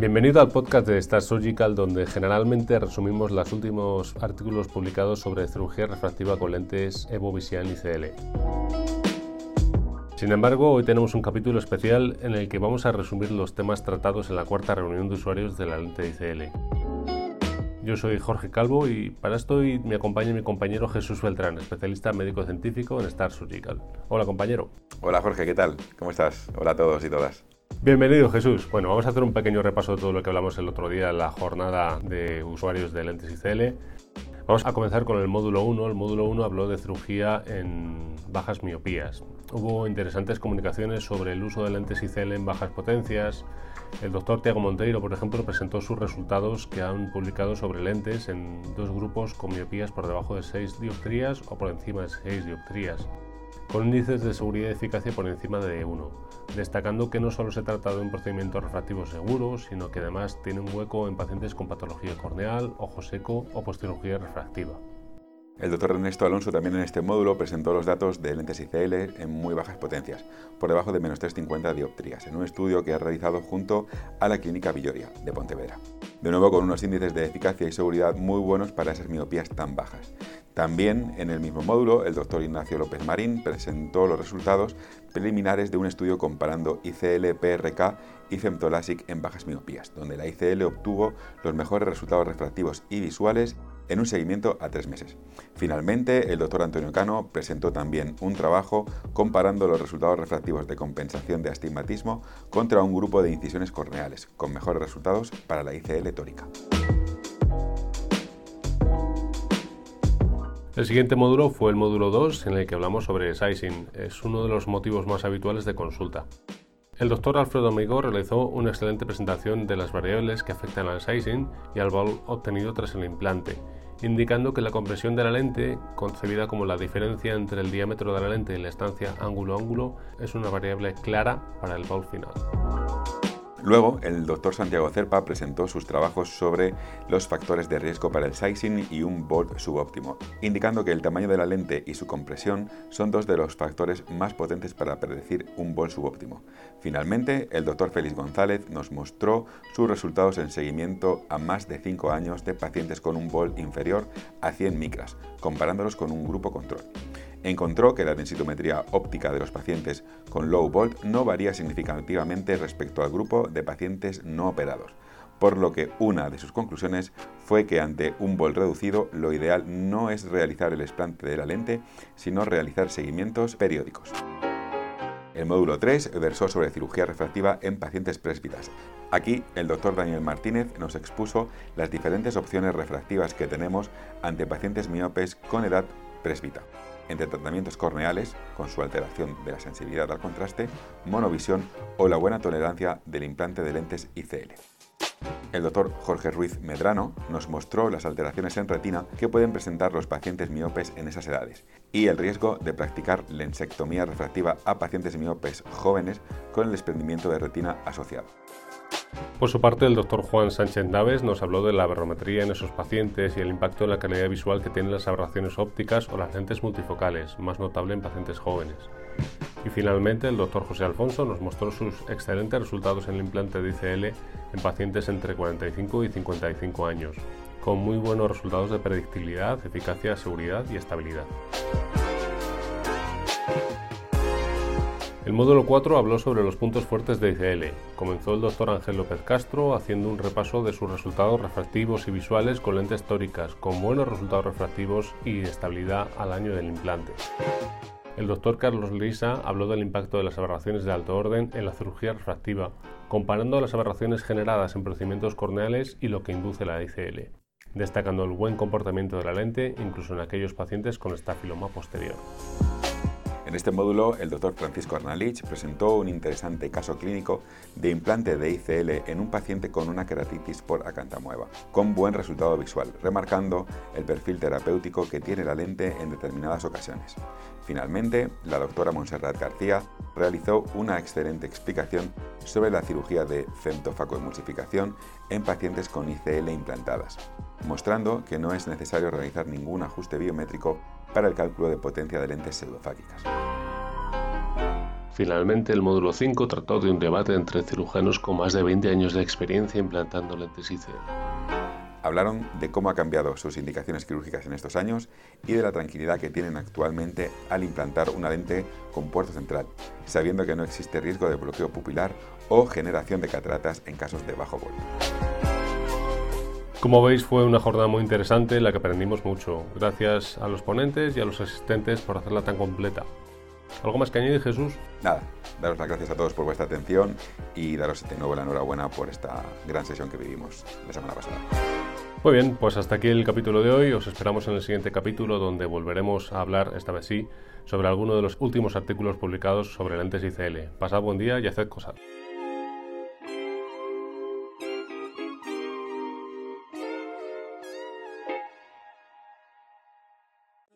Bienvenido al podcast de Star Surgical, donde generalmente resumimos los últimos artículos publicados sobre cirugía refractiva con lentes Evo Vision ICL. Sin embargo, hoy tenemos un capítulo especial en el que vamos a resumir los temas tratados en la cuarta reunión de usuarios de la lente ICL. Yo soy Jorge Calvo y para esto me acompaña mi compañero Jesús Beltrán, especialista médico científico en Star Surgical. Hola compañero. Hola Jorge, ¿qué tal? ¿Cómo estás? Hola a todos y todas. Bienvenido Jesús. Bueno, vamos a hacer un pequeño repaso de todo lo que hablamos el otro día en la jornada de usuarios de lentes ICL. Vamos a comenzar con el módulo 1. El módulo 1 habló de cirugía en bajas miopías. Hubo interesantes comunicaciones sobre el uso de lentes ICL en bajas potencias. El doctor Tiago Monteiro, por ejemplo, presentó sus resultados que han publicado sobre lentes en dos grupos con miopías por debajo de 6 dioptrías o por encima de 6 dioptrías con índices de seguridad y eficacia por encima de 1, destacando que no solo se trata de un procedimiento refractivo seguro, sino que además tiene un hueco en pacientes con patología corneal, ojo seco o postcirugía refractiva. El doctor Ernesto Alonso también en este módulo presentó los datos de lentes ICL en muy bajas potencias, por debajo de menos 350 dioptrías, en un estudio que ha realizado junto a la Clínica Villoria de Pontevedra. De nuevo con unos índices de eficacia y seguridad muy buenos para esas miopías tan bajas. También en el mismo módulo, el doctor Ignacio López Marín presentó los resultados preliminares de un estudio comparando ICL-PRK y Femtolasic en bajas miopías, donde la ICL obtuvo los mejores resultados refractivos y visuales en un seguimiento a tres meses. Finalmente, el doctor Antonio Cano presentó también un trabajo comparando los resultados refractivos de compensación de astigmatismo contra un grupo de incisiones corneales, con mejores resultados para la ICL tórica. El siguiente módulo fue el módulo 2 en el que hablamos sobre sizing. Es uno de los motivos más habituales de consulta. El doctor Alfredo Amigo realizó una excelente presentación de las variables que afectan al sizing y al valor obtenido tras el implante, indicando que la compresión de la lente, concebida como la diferencia entre el diámetro de la lente y la estancia ángulo-ángulo, es una variable clara para el valor final. Luego, el doctor Santiago Cerpa presentó sus trabajos sobre los factores de riesgo para el sizing y un bolt subóptimo, indicando que el tamaño de la lente y su compresión son dos de los factores más potentes para predecir un bolt subóptimo. Finalmente, el doctor Félix González nos mostró sus resultados en seguimiento a más de 5 años de pacientes con un bolt inferior a 100 micras, comparándolos con un grupo control encontró que la densitometría óptica de los pacientes con low volt no varía significativamente respecto al grupo de pacientes no operados, por lo que una de sus conclusiones fue que ante un volt reducido lo ideal no es realizar el explante de la lente, sino realizar seguimientos periódicos. El módulo 3 versó sobre cirugía refractiva en pacientes presbitas. Aquí el doctor Daniel Martínez nos expuso las diferentes opciones refractivas que tenemos ante pacientes miopes con edad presbita entre tratamientos corneales, con su alteración de la sensibilidad al contraste, monovisión o la buena tolerancia del implante de lentes ICL. El doctor Jorge Ruiz Medrano nos mostró las alteraciones en retina que pueden presentar los pacientes miopes en esas edades y el riesgo de practicar lensectomía refractiva a pacientes miopes jóvenes con el desprendimiento de retina asociado. Por su parte, el doctor Juan Sánchez Naves nos habló de la barometría en esos pacientes y el impacto en la calidad visual que tienen las aberraciones ópticas o las lentes multifocales, más notable en pacientes jóvenes. Y finalmente, el doctor José Alfonso nos mostró sus excelentes resultados en el implante de ICL en pacientes entre 45 y 55 años, con muy buenos resultados de predictibilidad, eficacia, seguridad y estabilidad. El módulo 4 habló sobre los puntos fuertes de ICL. Comenzó el doctor Ángel López Castro haciendo un repaso de sus resultados refractivos y visuales con lentes tóricas, con buenos resultados refractivos y estabilidad al año del implante. El doctor Carlos Lisa habló del impacto de las aberraciones de alto orden en la cirugía refractiva, comparando las aberraciones generadas en procedimientos corneales y lo que induce la ICL, destacando el buen comportamiento de la lente incluso en aquellos pacientes con estafiloma posterior. En este módulo, el doctor Francisco Arnalich presentó un interesante caso clínico de implante de ICL en un paciente con una queratitis por acantamueva, con buen resultado visual, remarcando el perfil terapéutico que tiene la lente en determinadas ocasiones. Finalmente, la doctora Montserrat García realizó una excelente explicación sobre la cirugía de femtofacoemulsificación en pacientes con ICL implantadas, mostrando que no es necesario realizar ningún ajuste biométrico para el cálculo de potencia de lentes pseudofágicas. Finalmente, el módulo 5 trató de un debate entre cirujanos con más de 20 años de experiencia implantando lentes ICL. Hablaron de cómo ha cambiado sus indicaciones quirúrgicas en estos años y de la tranquilidad que tienen actualmente al implantar una lente con puerto central, sabiendo que no existe riesgo de bloqueo pupilar o generación de cataratas en casos de bajo volumen. Como veis fue una jornada muy interesante en la que aprendimos mucho. Gracias a los ponentes y a los asistentes por hacerla tan completa. ¿Algo más que añadir, Jesús? Nada, daros las gracias a todos por vuestra atención y daros de nuevo la enhorabuena por esta gran sesión que vivimos la semana pasada. Muy bien, pues hasta aquí el capítulo de hoy. Os esperamos en el siguiente capítulo donde volveremos a hablar, esta vez sí, sobre alguno de los últimos artículos publicados sobre lentes ICL. Pasad buen día y haced cosas.